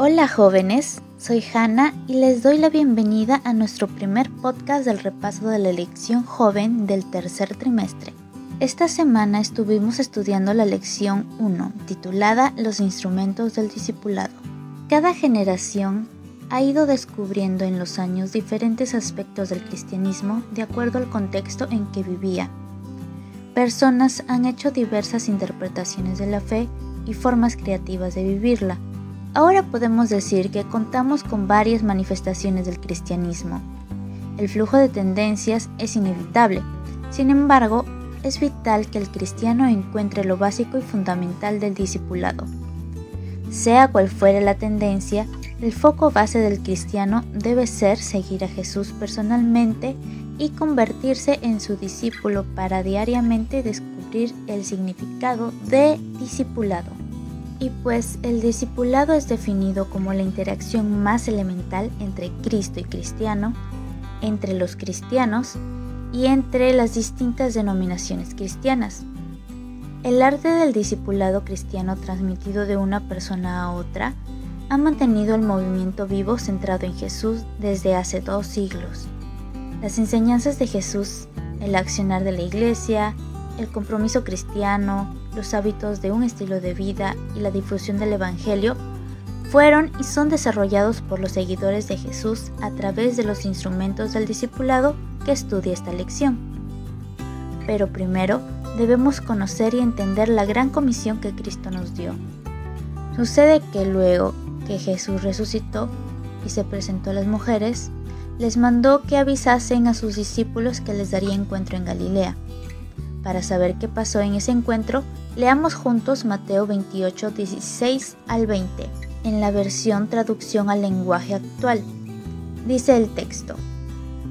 Hola jóvenes, soy Hanna y les doy la bienvenida a nuestro primer podcast del repaso de la lección joven del tercer trimestre. Esta semana estuvimos estudiando la lección 1, titulada Los instrumentos del discipulado. Cada generación ha ido descubriendo en los años diferentes aspectos del cristianismo de acuerdo al contexto en que vivía. Personas han hecho diversas interpretaciones de la fe y formas creativas de vivirla Ahora podemos decir que contamos con varias manifestaciones del cristianismo. El flujo de tendencias es inevitable, sin embargo, es vital que el cristiano encuentre lo básico y fundamental del discipulado. Sea cual fuere la tendencia, el foco base del cristiano debe ser seguir a Jesús personalmente y convertirse en su discípulo para diariamente descubrir el significado de discipulado. Y pues el discipulado es definido como la interacción más elemental entre Cristo y cristiano, entre los cristianos y entre las distintas denominaciones cristianas. El arte del discipulado cristiano transmitido de una persona a otra ha mantenido el movimiento vivo centrado en Jesús desde hace dos siglos. Las enseñanzas de Jesús, el accionar de la iglesia, el compromiso cristiano, los hábitos de un estilo de vida y la difusión del Evangelio fueron y son desarrollados por los seguidores de Jesús a través de los instrumentos del discipulado que estudia esta lección. Pero primero debemos conocer y entender la gran comisión que Cristo nos dio. Sucede que luego que Jesús resucitó y se presentó a las mujeres, les mandó que avisasen a sus discípulos que les daría encuentro en Galilea para saber qué pasó en ese encuentro, leamos juntos Mateo 28, 16 al 20, en la versión traducción al lenguaje actual. Dice el texto,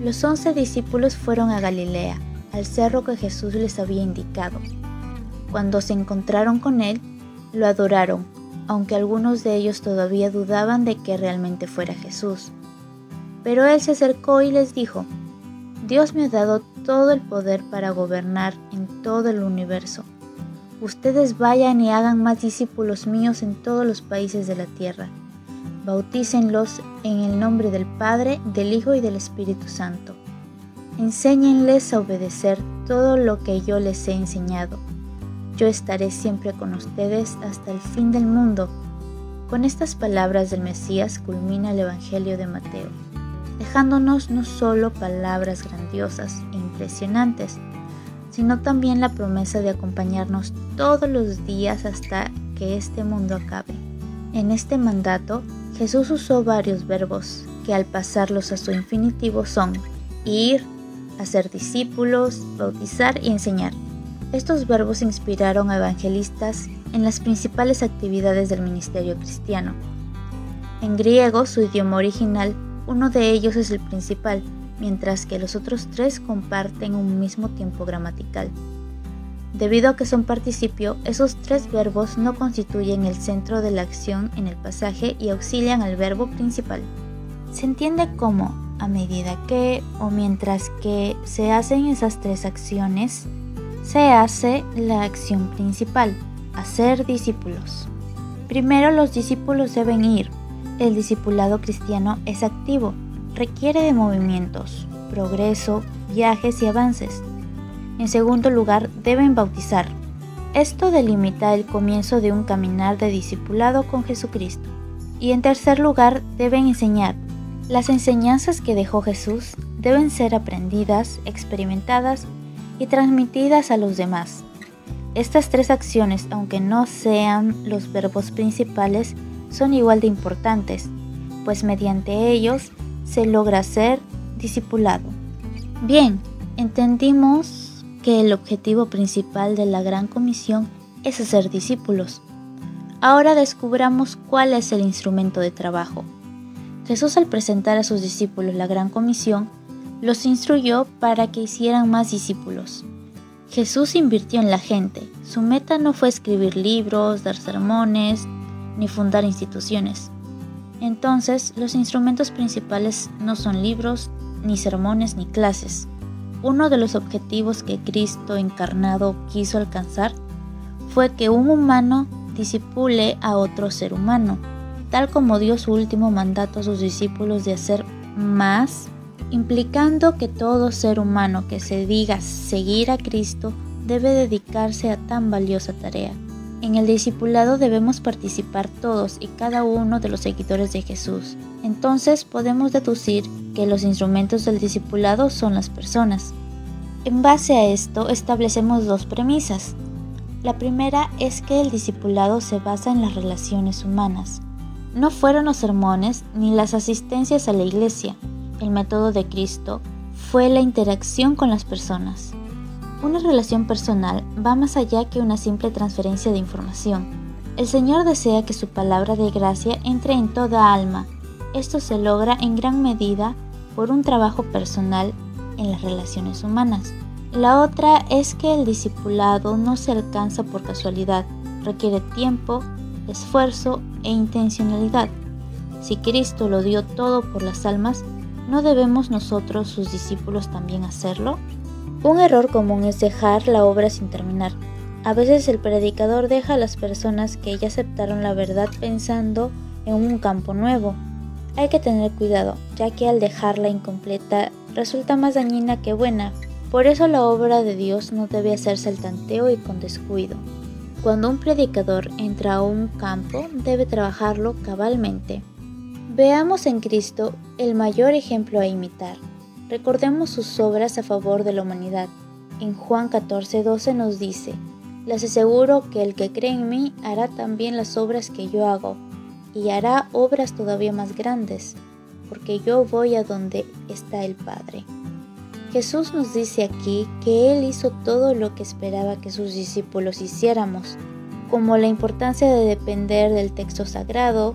Los once discípulos fueron a Galilea, al cerro que Jesús les había indicado. Cuando se encontraron con él, lo adoraron, aunque algunos de ellos todavía dudaban de que realmente fuera Jesús. Pero él se acercó y les dijo, Dios me ha dado todo el poder para gobernar en todo el universo. Ustedes vayan y hagan más discípulos míos en todos los países de la tierra. Bautícenlos en el nombre del Padre, del Hijo y del Espíritu Santo. Enséñenles a obedecer todo lo que yo les he enseñado. Yo estaré siempre con ustedes hasta el fin del mundo. Con estas palabras del Mesías culmina el Evangelio de Mateo dejándonos no solo palabras grandiosas impresionantes, sino también la promesa de acompañarnos todos los días hasta que este mundo acabe. En este mandato, Jesús usó varios verbos que al pasarlos a su infinitivo son ir, hacer discípulos, bautizar y enseñar. Estos verbos inspiraron a evangelistas en las principales actividades del ministerio cristiano. En griego, su idioma original, uno de ellos es el principal, mientras que los otros tres comparten un mismo tiempo gramatical. Debido a que son participio, esos tres verbos no constituyen el centro de la acción en el pasaje y auxilian al verbo principal. Se entiende como, a medida que o mientras que se hacen esas tres acciones, se hace la acción principal, hacer discípulos. Primero los discípulos deben ir, el discipulado cristiano es activo, requiere de movimientos, progreso, viajes y avances. En segundo lugar, deben bautizar. Esto delimita el comienzo de un caminar de discipulado con Jesucristo. Y en tercer lugar, deben enseñar. Las enseñanzas que dejó Jesús deben ser aprendidas, experimentadas y transmitidas a los demás. Estas tres acciones, aunque no sean los verbos principales, son igual de importantes, pues mediante ellos se logra ser discipulado. Bien, entendimos que el objetivo principal de la Gran Comisión es hacer discípulos. Ahora descubramos cuál es el instrumento de trabajo. Jesús al presentar a sus discípulos la Gran Comisión, los instruyó para que hicieran más discípulos. Jesús invirtió en la gente. Su meta no fue escribir libros, dar sermones, ni fundar instituciones. Entonces, los instrumentos principales no son libros, ni sermones, ni clases. Uno de los objetivos que Cristo encarnado quiso alcanzar fue que un humano disipule a otro ser humano. tal como dio su último mandato a sus discípulos de hacer más, implicando que todo ser humano que se diga seguir a Cristo debe dedicarse a tan valiosa tarea. En el discipulado debemos participar todos y cada uno de los seguidores de Jesús. Entonces podemos deducir que los instrumentos del discipulado son las personas. En base a esto establecemos dos premisas. La primera es que el discipulado se basa en las relaciones humanas. No fueron los sermones ni las asistencias a la iglesia. El método de Cristo fue la interacción con las personas. Una relación personal va más allá que una simple transferencia de información. El Señor desea que su palabra de gracia entre en toda alma. Esto se logra en gran medida por un trabajo personal en las relaciones humanas. La otra es que el discipulado no se alcanza por casualidad, requiere tiempo, esfuerzo e intencionalidad. Si Cristo lo dio todo por las almas, ¿no debemos nosotros, sus discípulos, también hacerlo? Un error común es dejar la obra sin terminar. A veces el predicador deja a las personas que ya aceptaron la verdad pensando en un campo nuevo. Hay que tener cuidado, ya que al dejarla incompleta resulta más dañina que buena. Por eso la obra de Dios no debe hacerse al tanteo y con descuido. Cuando un predicador entra a un campo, debe trabajarlo cabalmente. Veamos en Cristo el mayor ejemplo a imitar. Recordemos sus obras a favor de la humanidad. En Juan 14:12 nos dice, Les aseguro que el que cree en mí hará también las obras que yo hago, y hará obras todavía más grandes, porque yo voy a donde está el Padre. Jesús nos dice aquí que Él hizo todo lo que esperaba que sus discípulos hiciéramos, como la importancia de depender del texto sagrado,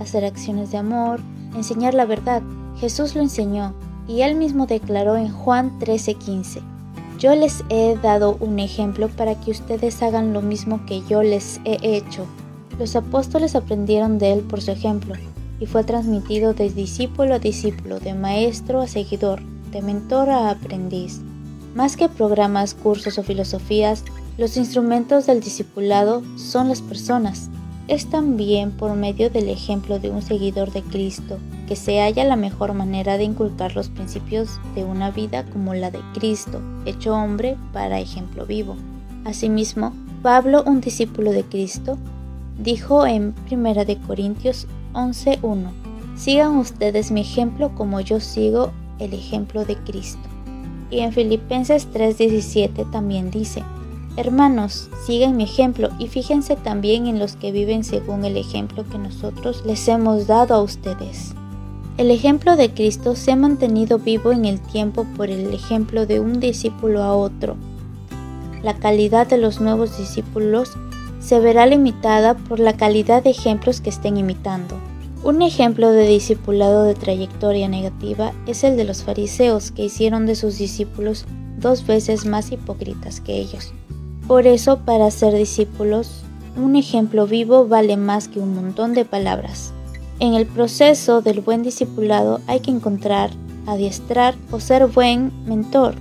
hacer acciones de amor, enseñar la verdad. Jesús lo enseñó y él mismo declaró en Juan 13:15, Yo les he dado un ejemplo para que ustedes hagan lo mismo que yo les he hecho. Los apóstoles aprendieron de él por su ejemplo, y fue transmitido de discípulo a discípulo, de maestro a seguidor, de mentor a aprendiz. Más que programas, cursos o filosofías, los instrumentos del discipulado son las personas. Es también por medio del ejemplo de un seguidor de Cristo que se halla la mejor manera de inculcar los principios de una vida como la de Cristo, hecho hombre para ejemplo vivo. Asimismo, Pablo, un discípulo de Cristo, dijo en 1 Corintios 11:1, Sigan ustedes mi ejemplo como yo sigo el ejemplo de Cristo. Y en Filipenses 3:17 también dice, Hermanos, sigan mi ejemplo y fíjense también en los que viven según el ejemplo que nosotros les hemos dado a ustedes. El ejemplo de Cristo se ha mantenido vivo en el tiempo por el ejemplo de un discípulo a otro. La calidad de los nuevos discípulos se verá limitada por la calidad de ejemplos que estén imitando. Un ejemplo de discipulado de trayectoria negativa es el de los fariseos que hicieron de sus discípulos dos veces más hipócritas que ellos. Por eso, para ser discípulos, un ejemplo vivo vale más que un montón de palabras. En el proceso del buen discipulado hay que encontrar, adiestrar o ser buen mentor.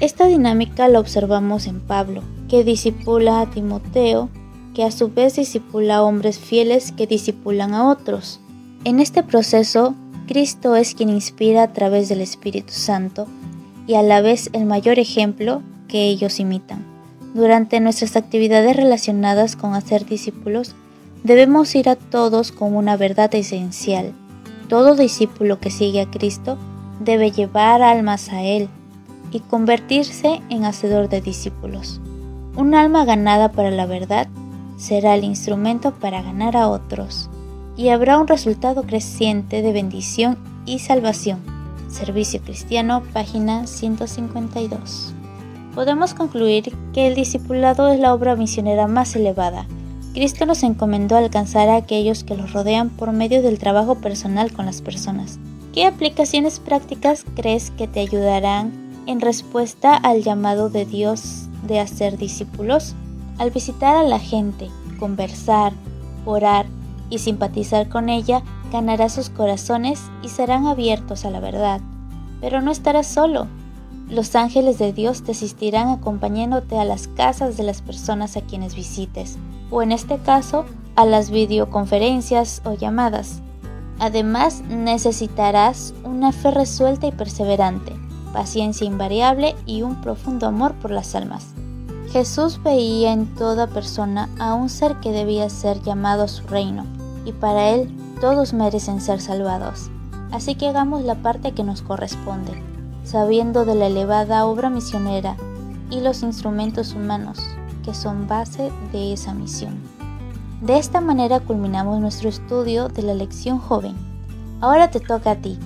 Esta dinámica la observamos en Pablo, que disipula a Timoteo, que a su vez disipula a hombres fieles que disipulan a otros. En este proceso, Cristo es quien inspira a través del Espíritu Santo y a la vez el mayor ejemplo que ellos imitan. Durante nuestras actividades relacionadas con hacer discípulos, debemos ir a todos con una verdad esencial. Todo discípulo que sigue a Cristo debe llevar almas a Él y convertirse en hacedor de discípulos. Un alma ganada para la verdad será el instrumento para ganar a otros y habrá un resultado creciente de bendición y salvación. Servicio Cristiano, página 152 podemos concluir que el discipulado es la obra misionera más elevada. Cristo nos encomendó alcanzar a aquellos que los rodean por medio del trabajo personal con las personas. ¿Qué aplicaciones prácticas crees que te ayudarán en respuesta al llamado de Dios de hacer discípulos? Al visitar a la gente, conversar, orar y simpatizar con ella, ganarás sus corazones y serán abiertos a la verdad. Pero no estarás solo, los ángeles de Dios te asistirán acompañándote a las casas de las personas a quienes visites, o en este caso, a las videoconferencias o llamadas. Además, necesitarás una fe resuelta y perseverante, paciencia invariable y un profundo amor por las almas. Jesús veía en toda persona a un ser que debía ser llamado a su reino, y para él todos merecen ser salvados. Así que hagamos la parte que nos corresponde, sabiendo de la elevada obra misionera y los instrumentos humanos que son base de esa misión. De esta manera culminamos nuestro estudio de la lección joven. Ahora te toca a ti.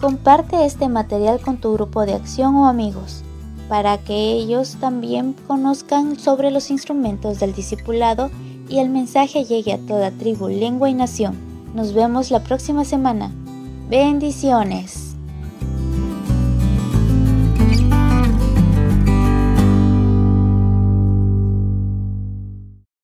Comparte este material con tu grupo de acción o amigos para que ellos también conozcan sobre los instrumentos del discipulado y el mensaje llegue a toda tribu, lengua y nación. Nos vemos la próxima semana. Bendiciones.